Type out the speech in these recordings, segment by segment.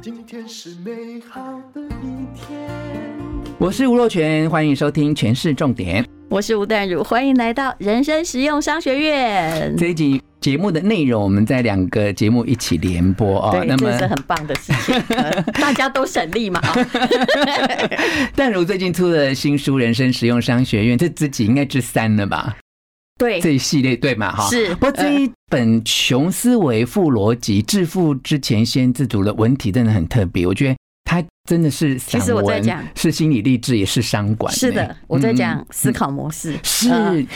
今天是美好的一天。我是吴若全，欢迎收听《全市重点》。我是吴淡如，欢迎来到人生实用商学院。这一集节目的内容，我们在两个节目一起联播啊。对，那么这是很棒的事情，大家都省力嘛。淡如最近出了新书《人生实用商学院》，这自己应该是三了吧？对，这一系列对嘛？哈，是。不过这一本《穷思维富逻辑：致富之前先自足》的文体真的很特别，我觉得。它真的是，其实我在讲是心理励志，也是商管。是的，我在讲思考模式，是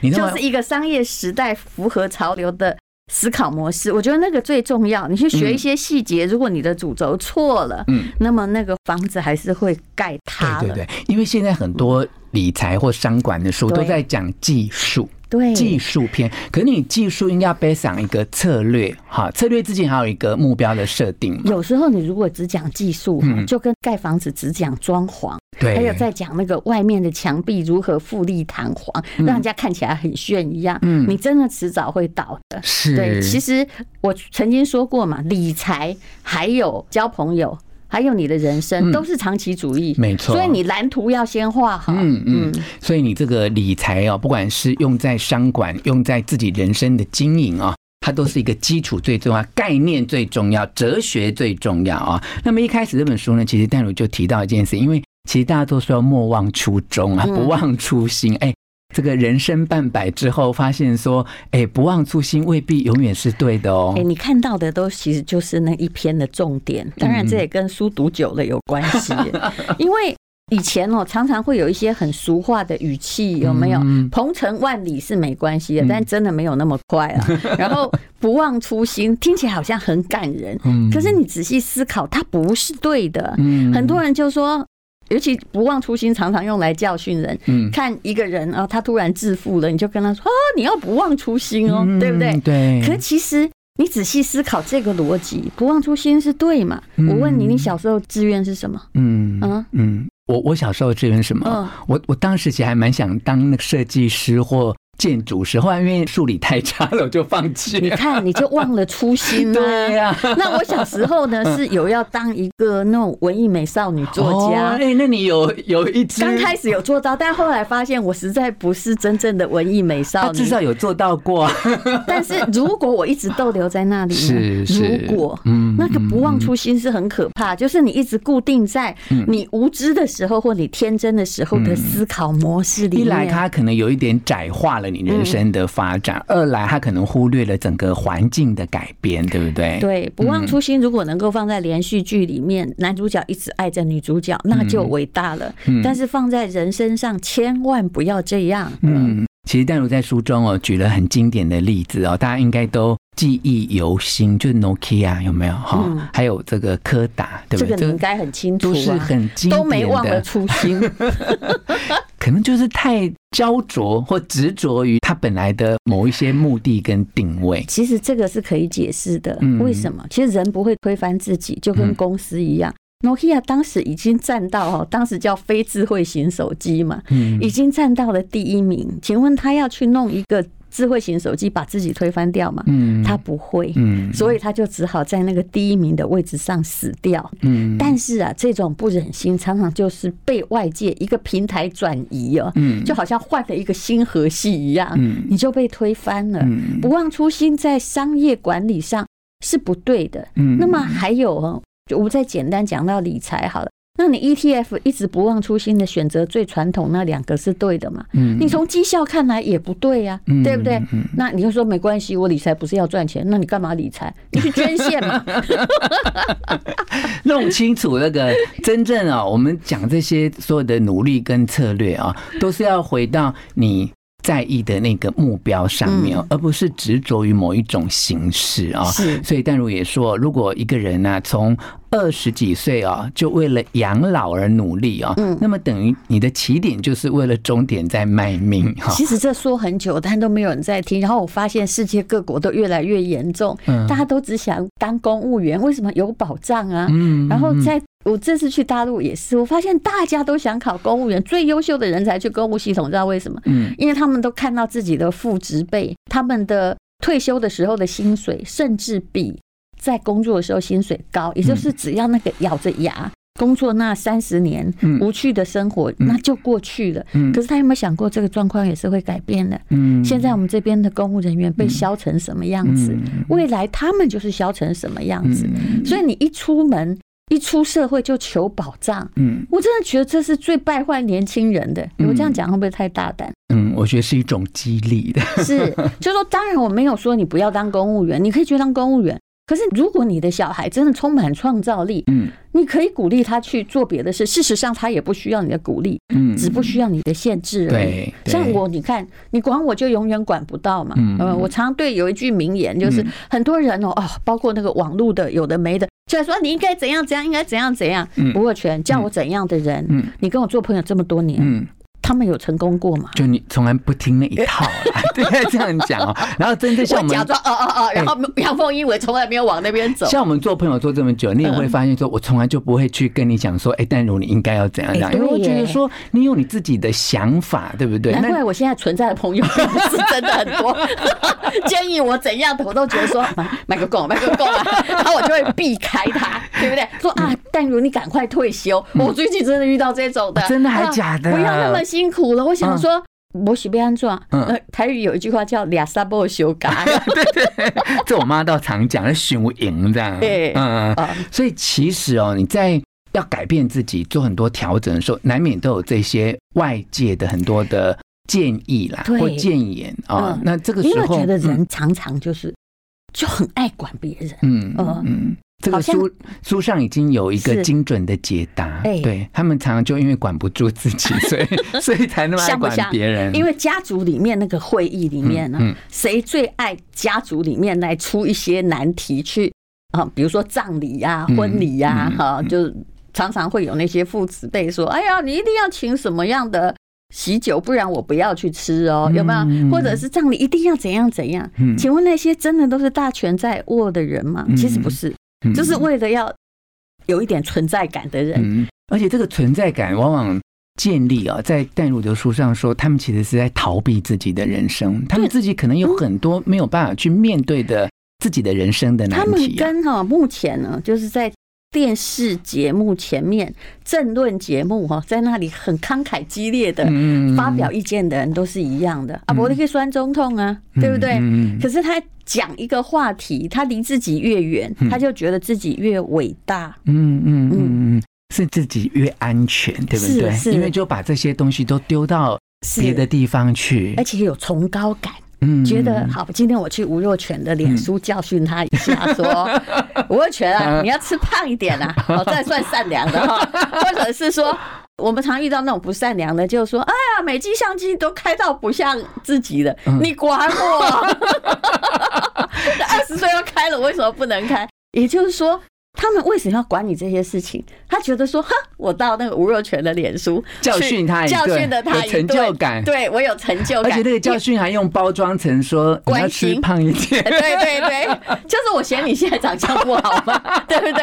你就是一个商业时代符合潮流的思考模式。我觉得那个最重要。你去学一些细节，如果你的主轴错了，嗯，那么那个房子还是会盖塌。对对对，因为现在很多理财或商管的书都在讲技术。对，技术篇，可是你技术应该要背上一个策略，哈，策略之前还有一个目标的设定。有时候你如果只讲技术，嗯，就跟盖房子只讲装潢，对，还有在讲那个外面的墙壁如何富丽堂皇，让人家看起来很炫一样，嗯，你真的迟早会倒的。是，对，其实我曾经说过嘛，理财还有交朋友。还有你的人生都是长期主义，没错。所以你蓝图要先画好。嗯嗯。所以你这个理财哦，不管是用在商管，用在自己人生的经营啊，它都是一个基础最重要，概念最重要，哲学最重要啊。那么一开始这本书呢，其实淡如就提到一件事，因为其实大家都说要莫忘初衷啊，不忘初心。哎。这个人生半百之后，发现说，哎，不忘初心未必永远是对的哦。哎，你看到的都其实就是那一篇的重点。当然，这也跟书读久了有关系。因为以前哦，常常会有一些很俗话的语气，有没有？鹏程万里是没关系的，但真的没有那么快啊。然后不忘初心，听起来好像很感人。可是你仔细思考，它不是对的。很多人就说。尤其不忘初心，常常用来教训人。嗯，看一个人啊，他突然致富了，你就跟他说哦，你要不忘初心哦，对不对？对。可其实你仔细思考这个逻辑，不忘初心是对嘛？我问你，你小时候志愿是什么？嗯嗯嗯，我我小时候志愿什么？我我当时其实还蛮想当那个设计师或。建筑师，后来因为数理太差了，我就放弃。你看，你就忘了初心了。对呀。那我小时候呢，是有要当一个那种文艺美少女作家。哎，那你有有一支？刚开始有做到，但后来发现我实在不是真正的文艺美少女。至少有做到过。但是如果我一直逗留在那里，是是。如果嗯，那个不忘初心是很可怕，就是你一直固定在你无知的时候或你天真的时候的思考模式里面。一来，它可能有一点窄化了。你人生的发展，二来他可能忽略了整个环境的改变，对不对？对，不忘初心，如果能够放在连续剧里面，男主角一直爱着女主角，那就伟大了。但是放在人身上，千万不要这样。嗯，其实淡如在书中哦举了很经典的例子哦，大家应该都记忆犹新，就是 Nokia 有没有哈？还有这个柯达，对不对？这个你应该很清楚，都是很经典的，都没忘了初心。可能就是太焦灼或执着于他本来的某一些目的跟定位。其实这个是可以解释的。为什么？其实人不会推翻自己，就跟公司一样。Nokia 当时已经占到哈，当时叫非智慧型手机嘛，已经占到了第一名。请问他要去弄一个？智慧型手机把自己推翻掉嘛？嗯，他不会，嗯，所以他就只好在那个第一名的位置上死掉。嗯，但是啊，这种不忍心常常就是被外界一个平台转移哦，嗯，就好像换了一个新河系一样，嗯，你就被推翻了。不忘初心在商业管理上是不对的。嗯，那么还有哦，就我再简单讲到理财好了。那你 ETF 一直不忘初心的选择最传统那两个是对的嘛？嗯，你从绩效看来也不对呀，对不对？那你就说没关系，我理财不是要赚钱，那你干嘛理财？你去捐献嘛。弄清楚那个真正啊，我们讲这些所有的努力跟策略啊，都是要回到你在意的那个目标上面，而不是执着于某一种形式啊。是，所以淡如也说，如果一个人呢，从二十几岁啊，就为了养老而努力啊，嗯，那么等于你的起点就是为了终点在卖命哈。其实这说很久，但都没有人在听。然后我发现世界各国都越来越严重，大家都只想当公务员，为什么有保障啊？嗯，然后在我这次去大陆也是，我发现大家都想考公务员，最优秀的人才去公务系统，知道为什么？嗯，因为他们都看到自己的副职辈，他们的。退休的时候的薪水，甚至比在工作的时候薪水高，也就是只要那个咬着牙工作那三十年无趣的生活，那就过去了。可是他有没有想过，这个状况也是会改变的？嗯现在我们这边的公务人员被削成什么样子，未来他们就是削成什么样子。所以你一出门。一出社会就求保障，嗯，我真的觉得这是最败坏年轻人的。我这样讲会不会太大胆？嗯，我觉得是一种激励的。是，就是说，当然我没有说你不要当公务员，你可以去当公务员。可是，如果你的小孩真的充满创造力，嗯，你可以鼓励他去做别的事。事实上，他也不需要你的鼓励，嗯，只不需要你的限制而已。像我，你看，你管我就永远管不到嘛。嗯，我常常对有一句名言，就是很多人哦，哦，包括那个网络的有的没的，就说你应该怎样怎样，应该怎样怎样。嗯，吴若权叫我怎样的人，嗯，你跟我做朋友这么多年，嗯。他们有成功过吗？就你从来不听那一套，对，这样讲哦。然后真正像我们假装哦哦哦，然后阳奉阴违，从来没有往那边走。像我们做朋友做这么久，你也会发现说，我从来就不会去跟你讲说，哎，淡如你应该要怎样怎样，因为我觉得说你有你自己的想法，对不对？难怪我现在存在的朋友不 是真的很多，建议我怎样的我都觉得说买买个够，买个够啊，然后我就会避开他，对不对？说啊，淡如你赶快退休。我最近真的遇到这种的，真的还假的？不要那么辛苦了，我想说，我喜不安怎？嗯，台语有一句话叫“俩沙波修改”，对对，这我妈倒常讲，修赢这样。对，嗯嗯。所以其实哦，你在要改变自己、做很多调整的时候，难免都有这些外界的很多的建议啦，或建言啊。那这个时候，因为觉得人常常就是就很爱管别人，嗯嗯。这个书书上已经有一个精准的解答，对，他们常常就因为管不住自己，所以所以才那么爱管别人。因为家族里面那个会议里面呢，谁最爱家族里面来出一些难题去啊？比如说葬礼呀、婚礼呀，哈，就常常会有那些父子辈说：“哎呀，你一定要请什么样的喜酒，不然我不要去吃哦，有没有？或者是葬礼一定要怎样怎样？请问那些真的都是大权在握的人吗？其实不是。”就是为了要有一点存在感的人，嗯，而且这个存在感往往建立啊，在淡如的书上说，他们其实是在逃避自己的人生，他们自己可能有很多没有办法去面对的自己的人生的难题。他们跟哈目前呢，就是在电视节目前面政论节目哈，在那里很慷慨激烈的发表意见的人都是一样的啊，伯利克酸中痛啊，对不对？可是他。讲一个话题，他离自己越远，他就觉得自己越伟大。嗯嗯嗯嗯，是自己越安全，对不对？因为就把这些东西都丢到别的地方去，而且有崇高感。嗯，觉得好。今天我去吴若权的脸书教训他一下，说 吴若权啊，你要吃胖一点啊，好，这算善良的哈。或者是说，我们常遇到那种不善良的，就是说，哎呀，美肌相机都开到不像自己的，你管我？二十岁要开了，为什么不能开？也就是说，他们为什么要管你这些事情？他觉得说，哼，我到那个吴若权的脸书教训他一顿，教训的他一成就感。对，我有成就感，而且那个教训还用包装成说你要吃胖一点。对对对，就是我嫌你现在长相不好嘛，对不对？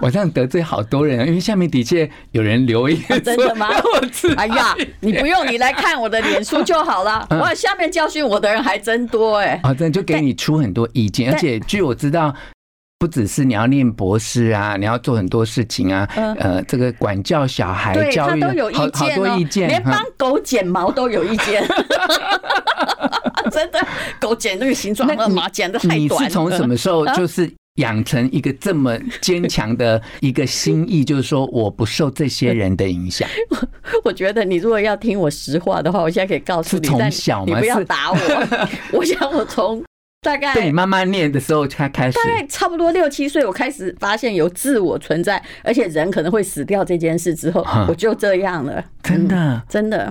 我这样得罪好多人，因为下面的确有人留言，真的吗？哎呀，你不用你来看我的脸书就好了。哇，下面教训我的人还真多哎。啊，真的就给你出很多意见，而且据我知道。不只是你要念博士啊，你要做很多事情啊，呃，这个管教小孩、教育，他都有意见哦，连帮狗剪毛都有意见，真的，狗剪那个形状，那个毛剪的太短。你是从什么时候就是养成一个这么坚强的 一个心意，就是说我不受这些人的影响？我觉得你如果要听我实话的话，我现在可以告诉你，从小你不要打我。我想我从。大概对你慢慢念的时候才开始，大概差不多六七岁，我开始发现有自我存在，而且人可能会死掉这件事之后，我就这样了。真的，真的，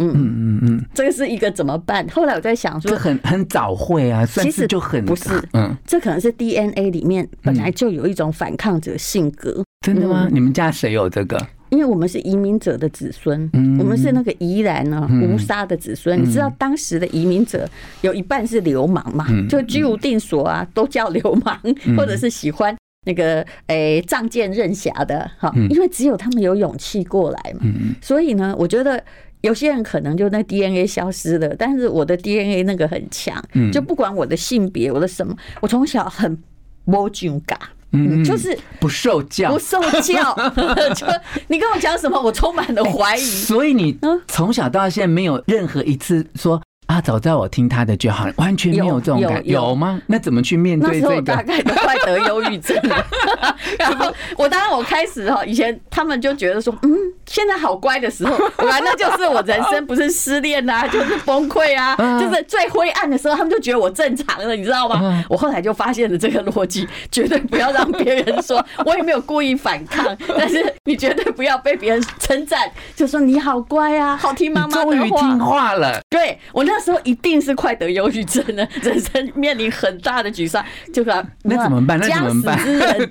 嗯嗯嗯嗯，这个是一个怎么办？后来我在想说，很很早会啊，其实就很不是，嗯，这可能是 DNA 里面本来就有一种反抗者性格。真的吗？你们家谁有这个？因为我们是移民者的子孙，我们是那个宜兰呢吴沙的子孙。你知道当时的移民者有一半是流氓嘛？就居无定所啊，都叫流氓，或者是喜欢那个诶仗剑任侠的哈。因为只有他们有勇气过来嘛。所以呢，我觉得有些人可能就那 DNA 消失了，但是我的 DNA 那个很强，就不管我的性别，我的什么，我从小很没种嘎，嗯，就是不受教，不受教，就你跟我讲什么，我充满了怀疑。所以你从小到现在没有任何一次说。啊，早知道我听他的就好了，完全没有这种感觉，有吗？那怎么去面对这个？那时候大概都快得忧郁症了。然后我当然我开始哈，以前他们就觉得说，嗯，现在好乖的时候，完了就是我人生不是失恋啊，就是崩溃啊，就是最灰暗的时候，他们就觉得我正常了，你知道吗？我后来就发现了这个逻辑，绝对不要让别人说我也没有故意反抗，但是你绝对不要被别人称赞，就说你好乖啊，好听妈妈的话，终于听话了。对我那。那时候一定是快得忧郁症了，人生面临很大的沮丧，就是那怎么办？那怎么办？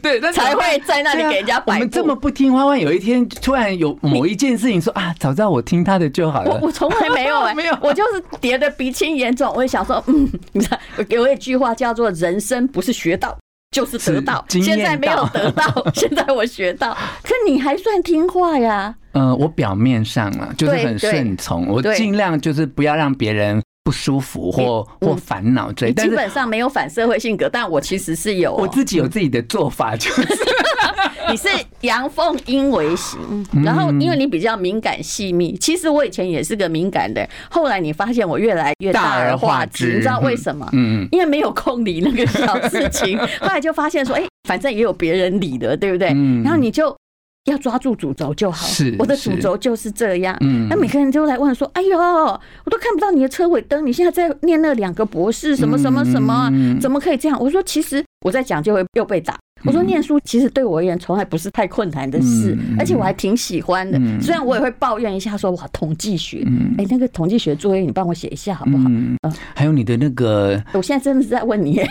对，才会在那里给人家摆。我们这么不听话，万一有一天突然有某一件事情说啊，早知道我听他的就好了。我我从来没有哎，没有，我就是叠的鼻青眼肿。我也想说，嗯，你看，给我一句话叫做“人生不是学到就是得到”，现在没有得到，现在我学到，可你还算听话呀。嗯、呃，我表面上啊，就是很顺从，我尽量就是不要让别人不舒服或或烦恼这。基本上没有反社会性格，但我其实是有，我自己有自己的做法，就是 你是阳奉阴违型，然后因为你比较敏感细密，其实我以前也是个敏感的，后来你发现我越来越大而化之，你知道为什么？嗯，因为没有空理那个小事情，后来就发现说，哎，反正也有别人理的，对不对？然后你就。要抓住主轴就好。是，我的主轴就是这样。嗯，那每个人都来问说：“哎呦，我都看不到你的车尾灯，你现在在念那两个博士什么什么什么，怎么可以这样？”我说：“其实我在讲就会又被打。”我说：“念书其实对我而言从来不是太困难的事，而且我还挺喜欢的。虽然我也会抱怨一下说：‘哇，统计学，哎，那个统计学作业你帮我写一下好不好？’嗯，还有你的那个，我现在真的是在问你。”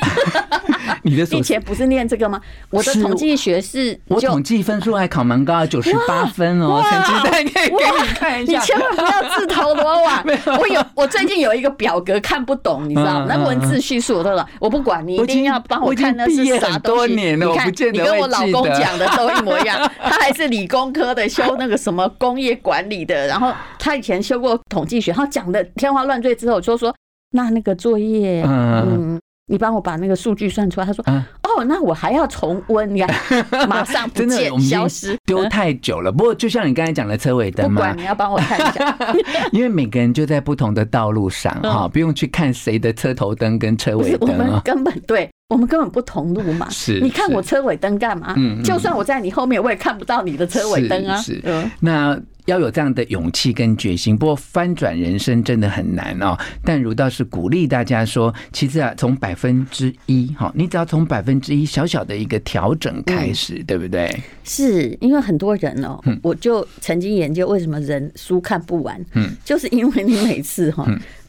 你的以前不是念这个吗？我的统计学是，我统计分数还考蛮高，九十八分哦。成绩单可以给你看一下。你千万不要自投罗网。我有，我最近有一个表格看不懂，你知道吗？那文字叙述我都懂，我不管你一定要帮我看那是啥东西。你看，你跟我老公讲的都一模一样。他还是理工科的，修那个什么工业管理的，然后他以前修过统计学，他讲的天花乱坠之后，就说那那个作业，嗯。你帮我把那个数据算出来。他说：“哦，那我还要重温，你看，马上不见消失，丢太久了。不过，就像你刚才讲的车尾灯嘛，不管你要帮我看一下，因为每个人就在不同的道路上哈，不用去看谁的车头灯跟车尾灯。我们根本对，我们根本不同路嘛。是，你看我车尾灯干嘛？嗯就算我在你后面，我也看不到你的车尾灯啊。是，那。要有这样的勇气跟决心，不过翻转人生真的很难哦。但如倒是鼓励大家说，其实啊，从百分之一哈，你只要从百分之一小小的一个调整开始，嗯、对不对？是因为很多人哦，我就曾经研究为什么人书看不完，嗯，就是因为你每次哈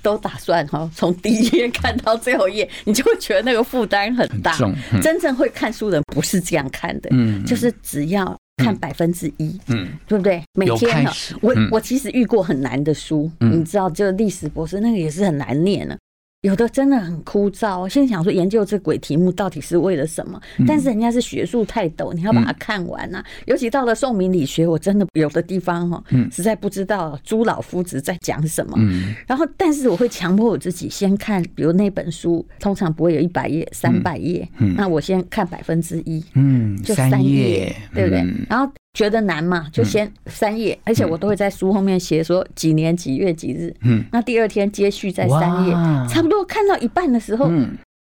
都打算哈从第一页看到最后一页，你就会觉得那个负担很大。真正会看书的人不是这样看的，嗯，就是只要。看百分之一，嗯，对不对？每天呢，我我其实遇过很难的书，你知道，就历史博士那个也是很难念的。有的真的很枯燥，现在想说研究这鬼题目到底是为了什么？但是人家是学术泰斗，你要把它看完呐。尤其到了宋明理学，我真的有的地方哈，实在不知道朱老夫子在讲什么。然后，但是我会强迫我自己先看，比如那本书通常不会有一百页、三百页，那我先看百分之一，嗯，就三页，对不对？然后。觉得难嘛，就先三页，而且我都会在书后面写说几年几月几日。嗯，那第二天接续在三页，差不多看到一半的时候，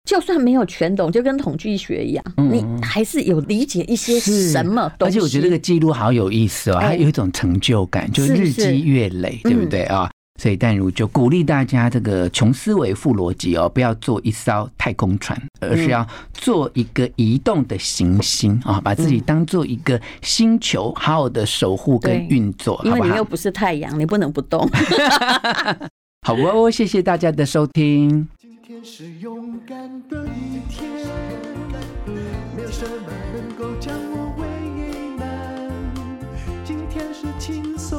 就算没有全懂，就跟统计学一样，你还是有理解一些什么东西。而且我觉得这个记录好有意思哦，它有一种成就感，就日积月累，对不对啊？所以淡如就鼓励大家这个穷思维、富逻辑哦，不要做一艘太空船，而是要做一个移动的行星啊，把自己当做一个星球，好好的守护跟运作，因为你又不是太阳，你不能不动。好哦，谢谢大家的收听。今天是勇敢的一天，没有什么能够将我为难。今天是轻松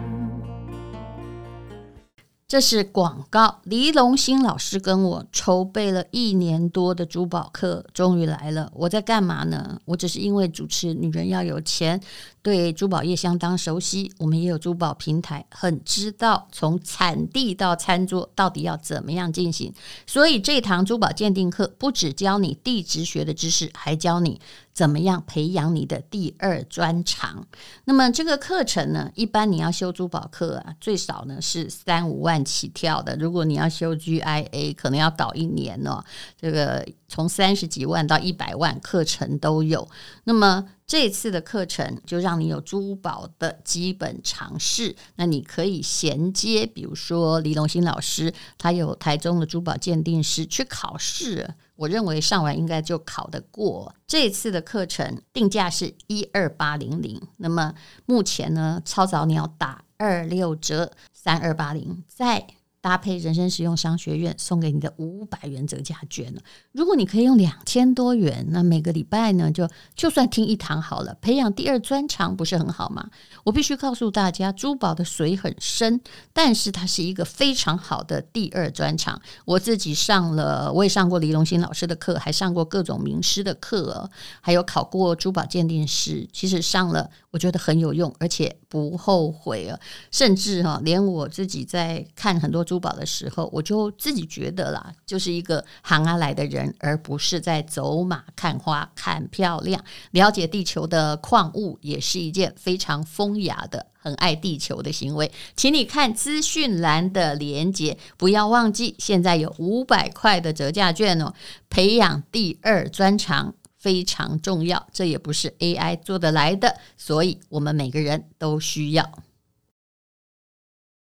这是广告。黎龙兴老师跟我筹备了一年多的珠宝课，终于来了。我在干嘛呢？我只是因为主持《女人要有钱》，对珠宝业相当熟悉。我们也有珠宝平台，很知道从产地到餐桌到底要怎么样进行。所以这堂珠宝鉴定课不只教你地质学的知识，还教你。怎么样培养你的第二专长？那么这个课程呢，一般你要修珠宝课啊，最少呢是三五万起跳的。如果你要修 GIA，可能要搞一年哦。这个从三十几万到一百万课程都有。那么这次的课程就让你有珠宝的基本常识。那你可以衔接，比如说黎龙兴老师，他有台中的珠宝鉴定师去考试。我认为上完应该就考得过。这次的课程定价是一二八零零，那么目前呢，超早鸟打二六折，三二八零，在。搭配人生实用商学院送给你的五百元折价券呢，如果你可以用两千多元，那每个礼拜呢，就就算听一堂好了，培养第二专长不是很好吗？我必须告诉大家，珠宝的水很深，但是它是一个非常好的第二专长。我自己上了，我也上过李龙兴老师的课，还上过各种名师的课，还有考过珠宝鉴定师。其实上了，我觉得很有用，而且不后悔啊。甚至哈，连我自己在看很多。珠宝的时候，我就自己觉得啦，就是一个行啊来的人，而不是在走马看花看漂亮。了解地球的矿物也是一件非常风雅的、很爱地球的行为。请你看资讯栏的连接，不要忘记，现在有五百块的折价券哦。培养第二专长非常重要，这也不是 AI 做得来的，所以我们每个人都需要。